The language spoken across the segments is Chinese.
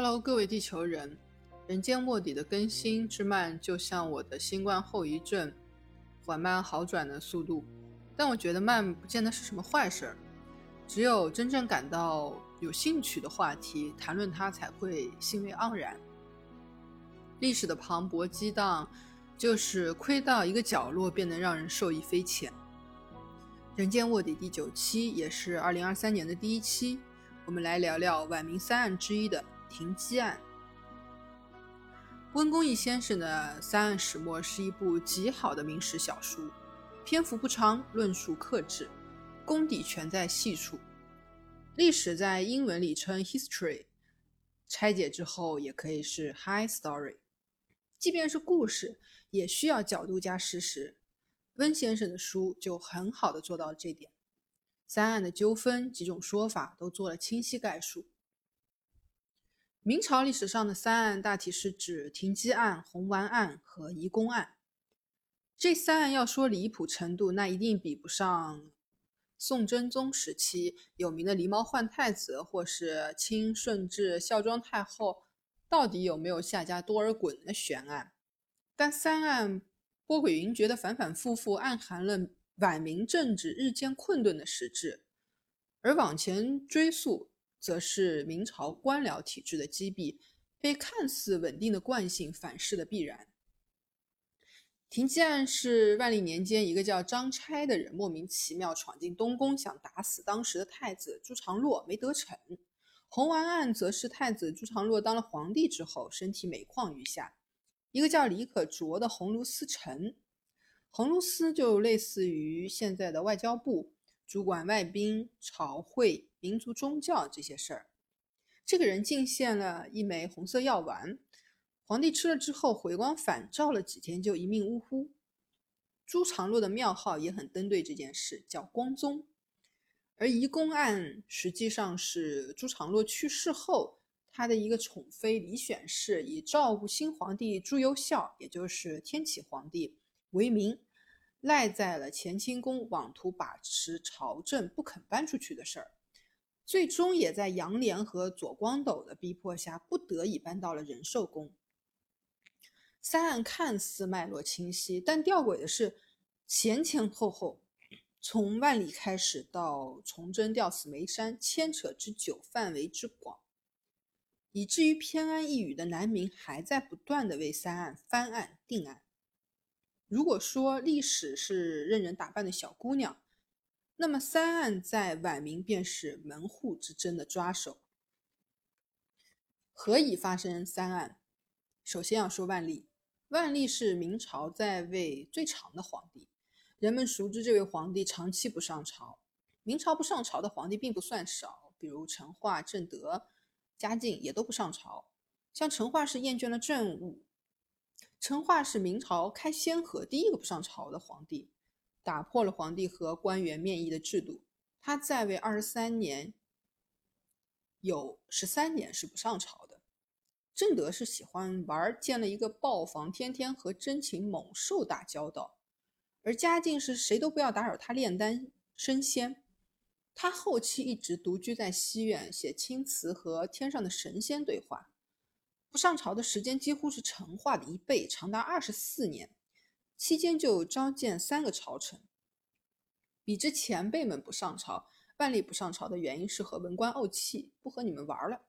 Hello，各位地球人，人间卧底的更新之慢，就像我的新冠后遗症缓慢好转的速度。但我觉得慢不见得是什么坏事儿，只有真正感到有兴趣的话题，谈论它才会兴味盎然。历史的磅礴激荡，就是窥到一个角落，便能让人受益匪浅。人间卧底第九期，也是二零二三年的第一期，我们来聊聊晚明三案之一的停机案。温公义先生的《三案始末》是一部极好的明史小书，篇幅不长，论述克制，功底全在细处。历史在英文里称 history，拆解之后也可以是 high story。即便是故事，也需要角度加事实。温先生的书就很好的做到了这点。三案的纠纷几种说法都做了清晰概述。明朝历史上的三案大体是指停机案、红丸案和移宫案。这三案要说离谱程度，那一定比不上宋真宗时期有名的狸猫换太子，或是清顺治孝庄太后。到底有没有下家多尔衮的悬案？但三案波诡云谲的反反复复，暗含了晚明政治日渐困顿的实质；而往前追溯，则是明朝官僚体制的积弊被看似稳定的惯性反噬的必然。停机案是万历年间一个叫张差的人莫名其妙闯进东宫，想打死当时的太子朱常洛，没得逞。红丸案则是太子朱常洛当了皇帝之后，身体每况愈下。一个叫李可灼的鸿胪司臣，鸿胪司就类似于现在的外交部，主管外宾、朝会、民族宗教这些事儿。这个人进献了一枚红色药丸，皇帝吃了之后回光返照了几天，就一命呜呼。朱常洛的庙号也很登对这件事，叫光宗。而移宫案实际上是朱常洛去世后，他的一个宠妃李选侍以照顾新皇帝朱由校，也就是天启皇帝为名，赖在了乾清宫，妄图把持朝政，不肯搬出去的事儿，最终也在杨涟和左光斗的逼迫下，不得已搬到了仁寿宫。三案看似脉络清晰，但吊诡的是前前后后。从万里开始到崇祯吊死眉山，牵扯之久，范围之广，以至于偏安一隅的南明还在不断的为三案翻案定案。如果说历史是任人打扮的小姑娘，那么三案在晚明便是门户之争的抓手。何以发生三案？首先要说万历，万历是明朝在位最长的皇帝。人们熟知这位皇帝长期不上朝，明朝不上朝的皇帝并不算少，比如成化、正德、嘉靖也都不上朝。像成化是厌倦了政务，成化是明朝开先河第一个不上朝的皇帝，打破了皇帝和官员面议的制度。他在位二十三年，有十三年是不上朝的。正德是喜欢玩，建了一个豹房，天天和珍禽猛兽打交道。而嘉靖是谁都不要打扰他炼丹升仙，他后期一直独居在西院写青词和天上的神仙对话，不上朝的时间几乎是成化的一倍，长达二十四年，期间就召见三个朝臣。比之前辈们不上朝，万历不上朝的原因是和文官怄气，不和你们玩了。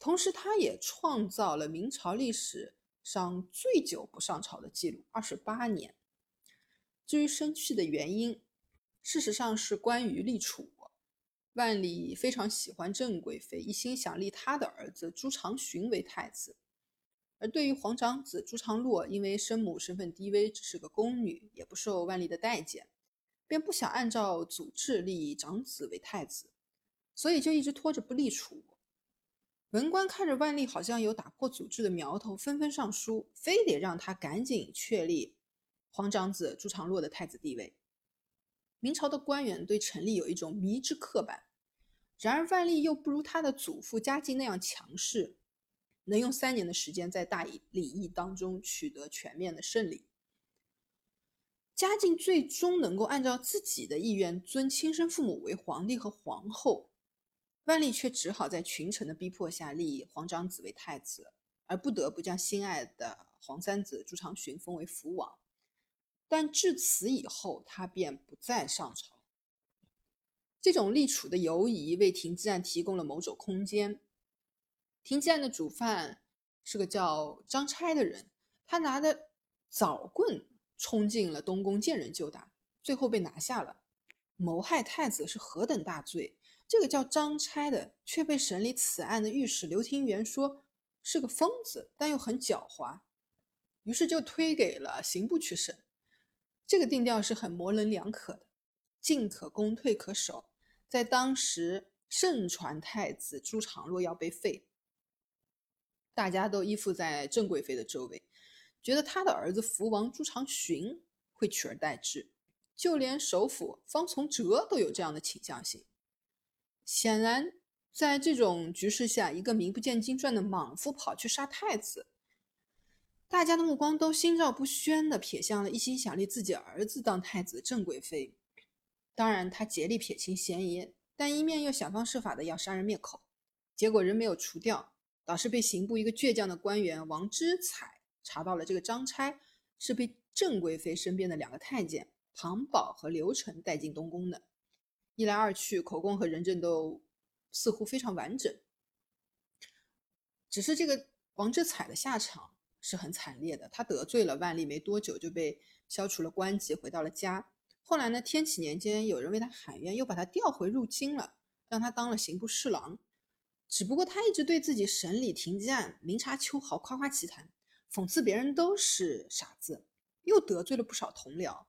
同时，他也创造了明朝历史上最久不上朝的记录，二十八年。至于生气的原因，事实上是关于立储。万历非常喜欢郑贵妃，一心想立他的儿子朱常洵为太子。而对于皇长子朱常洛，因为生母身份低微，只是个宫女，也不受万历的待见，便不想按照祖制立长子为太子，所以就一直拖着不立储。文官看着万历好像有打破祖制的苗头，纷纷上书，非得让他赶紧确立。皇长子朱常洛的太子地位，明朝的官员对陈立有一种迷之刻板。然而万历又不如他的祖父嘉靖那样强势，能用三年的时间在大礼议当中取得全面的胜利。嘉靖最终能够按照自己的意愿尊亲生父母为皇帝和皇后，万历却只好在群臣的逼迫下立皇长子为太子，而不得不将心爱的皇三子朱常洵封为福王。但至此以后，他便不再上朝。这种立储的犹疑为廷基案提供了某种空间。廷基案的主犯是个叫张差的人，他拿着枣棍冲进了东宫，见人就打，最后被拿下了。谋害太子是何等大罪！这个叫张差的，却被审理此案的御史刘廷元说是个疯子，但又很狡猾，于是就推给了刑部去审。这个定调是很模棱两可的，进可攻，退可守。在当时盛传太子朱常洛要被废，大家都依附在郑贵妃的周围，觉得他的儿子福王朱常洵会取而代之，就连首辅方从哲都有这样的倾向性。显然，在这种局势下，一个名不见经传的莽夫跑去杀太子，大家的目光都心照不宣地瞥向了一心想立自己儿子当太子的郑贵妃。当然，他竭力撇清嫌疑，但一面又想方设法的要杀人灭口，结果人没有除掉，倒是被刑部一个倔强的官员王之彩查到了这个张差是被郑贵妃身边的两个太监庞宝和刘成带进东宫的。一来二去，口供和人证都似乎非常完整。只是这个王之彩的下场是很惨烈的，他得罪了万历，没多久就被消除了官籍，回到了家。后来呢，天启年间，有人为他喊冤，又把他调回入京了，让他当了刑部侍郎。只不过他一直对自己审理停机案明察秋毫，夸夸其谈，讽刺别人都是傻子，又得罪了不少同僚。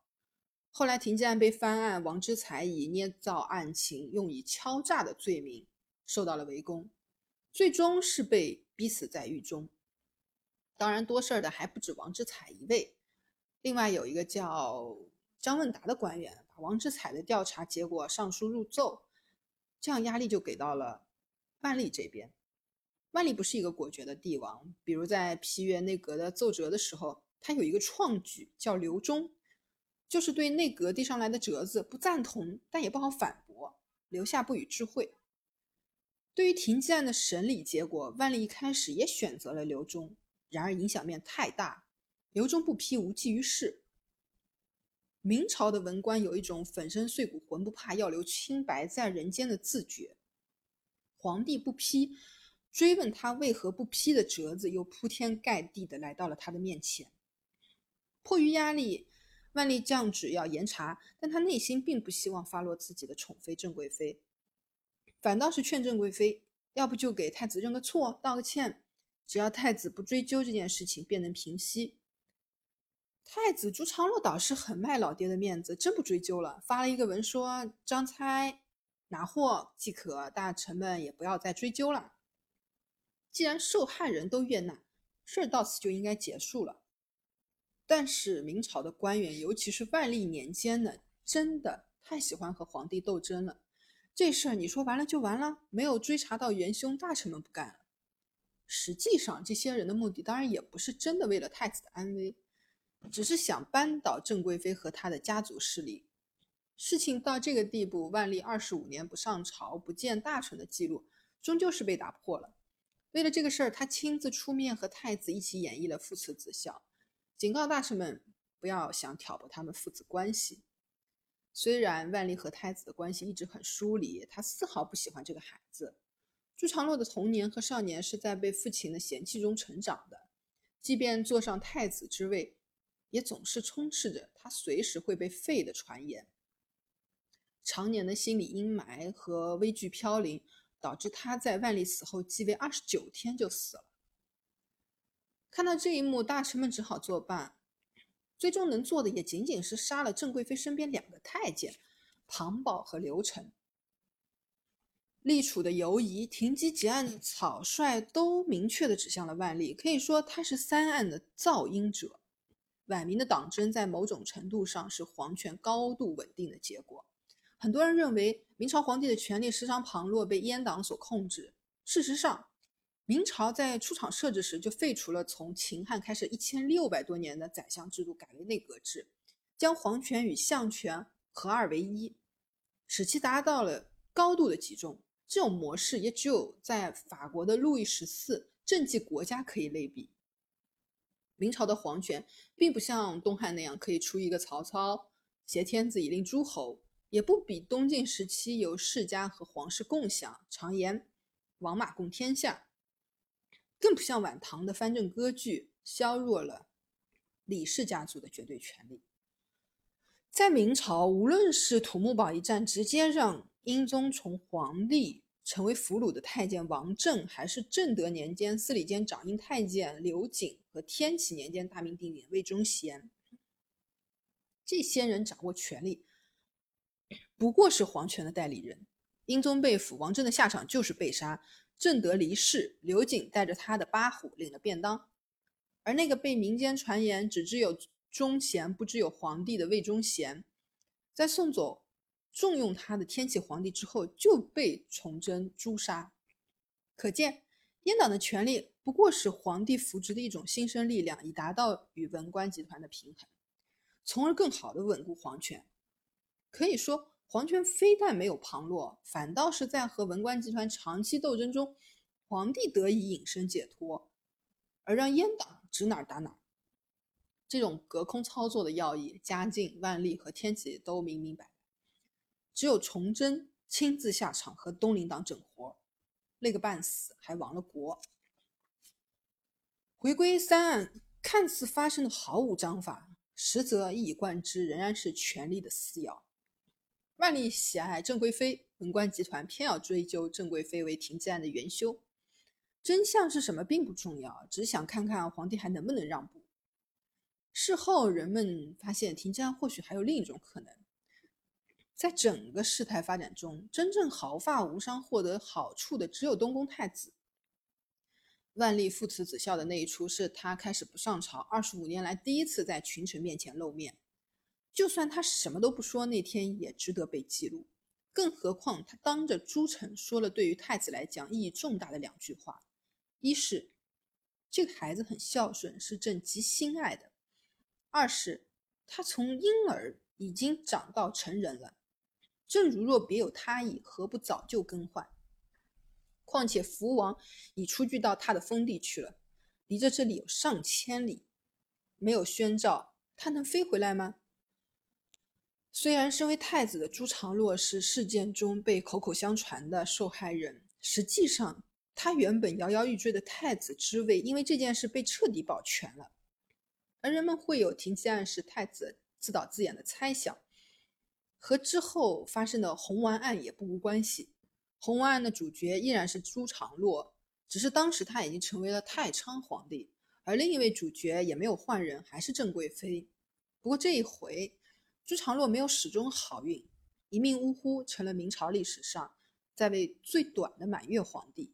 后来，停机案被翻案，王之才以捏造案情、用以敲诈的罪名受到了围攻，最终是被逼死在狱中。当然，多事儿的还不止王之才一位，另外有一个叫张问达的官员，把王之才的调查结果上书入奏，这样压力就给到了万历这边。万历不是一个果决的帝王，比如在批阅内阁的奏折的时候，他有一个创举叫留中。就是对内阁递上来的折子不赞同，但也不好反驳，留下不予置喙。对于停机案的审理结果，万历一开始也选择了留中，然而影响面太大，留中不批无济于事。明朝的文官有一种粉身碎骨浑不怕，要留清白在人间的自觉。皇帝不批，追问他为何不批的折子又铺天盖地的来到了他的面前。迫于压力。万历降旨要严查，但他内心并不希望发落自己的宠妃郑贵妃，反倒是劝郑贵妃，要不就给太子认个错，道个歉，只要太子不追究这件事情，便能平息。太子朱常洛倒是很卖老爹的面子，真不追究了，发了一个文说张差拿货即可，大臣们也不要再追究了。既然受害人都悦纳，事儿到此就应该结束了。但是明朝的官员，尤其是万历年间的，真的太喜欢和皇帝斗争了。这事儿你说完了就完了，没有追查到元凶，大臣们不干了。实际上，这些人的目的当然也不是真的为了太子的安危，只是想扳倒郑贵妃和他的家族势力。事情到这个地步，万历二十五年不上朝、不见大臣的记录，终究是被打破了。为了这个事儿，他亲自出面和太子一起演绎了父慈子孝。警告大臣们不要想挑拨他们父子关系。虽然万历和太子的关系一直很疏离，他丝毫不喜欢这个孩子。朱常洛的童年和少年是在被父亲的嫌弃中成长的，即便坐上太子之位，也总是充斥着他随时会被废的传言。常年的心理阴霾和危惧飘零，导致他在万历死后继位二十九天就死了。看到这一幕，大臣们只好作罢。最终能做的也仅仅是杀了郑贵妃身边两个太监庞宝和刘成。立储的犹疑、停机结案的草率，都明确的指向了万历。可以说，他是三案的造因者。晚明的党争在某种程度上是皇权高度稳定的结果。很多人认为明朝皇帝的权力时常旁落，被阉党所控制。事实上，明朝在出场设置时就废除了从秦汉开始一千六百多年的宰相制度，改为内阁制，将皇权与相权合二为一，使其达到了高度的集中。这种模式也只有在法国的路易十四政绩国家可以类比。明朝的皇权并不像东汉那样可以出一个曹操挟天子以令诸侯，也不比东晋时期由世家和皇室共享，常言王马共天下，更不像晚唐的藩镇割据削弱了李氏家族的绝对权力。在明朝，无论是土木堡一战直接让英宗从皇帝成为俘虏的太监王振，还是正德年间司礼监掌印太监刘瑾和天启年间大名鼎鼎魏忠贤，这些人掌握权力，不过是皇权的代理人。英宗被俘，王振的下场就是被杀；正德离世，刘瑾带着他的八虎领了便当。而那个被民间传言只知有忠贤不知有皇帝的魏忠贤，在送走。重用他的天启皇帝之后，就被崇祯诛杀。可见，阉党的权力不过是皇帝扶植的一种新生力量，以达到与文官集团的平衡，从而更好的稳固皇权。可以说，皇权非但没有旁落，反倒是在和文官集团长期斗争中，皇帝得以隐身解脱，而让阉党指哪打哪。这种隔空操作的要义，嘉靖、万历和天启都明明白。只有崇祯亲自下场和东林党整活，累个半死，还亡了国。回归三案看似发生的毫无章法，实则一以贯之，仍然是权力的撕咬。万历喜爱郑贵妃，文官集团偏要追究郑贵妃为停机案的元凶。真相是什么并不重要，只想看看皇帝还能不能让步。事后人们发现，停机案或许还有另一种可能。在整个事态发展中，真正毫发无伤、获得好处的只有东宫太子。万历父慈子孝的那一出，是他开始不上朝二十五年来第一次在群臣面前露面。就算他什么都不说，那天也值得被记录。更何况他当着诸臣说了对于太子来讲意义重大的两句话：一是这个孩子很孝顺，是朕极心爱的；二是他从婴儿已经长到成人了。正如若别有他意，何不早就更换？况且福王已出居到他的封地去了，离着这里有上千里，没有宣召，他能飞回来吗？虽然身为太子的朱常洛是事件中被口口相传的受害人，实际上他原本摇摇欲坠的太子之位，因为这件事被彻底保全了。而人们会有停机案是太子自导自演的猜想。和之后发生的红丸案也不无关系。红丸案的主角依然是朱常洛，只是当时他已经成为了太昌皇帝，而另一位主角也没有换人，还是郑贵妃。不过这一回，朱常洛没有始终好运，一命呜呼，成了明朝历史上在位最短的满月皇帝。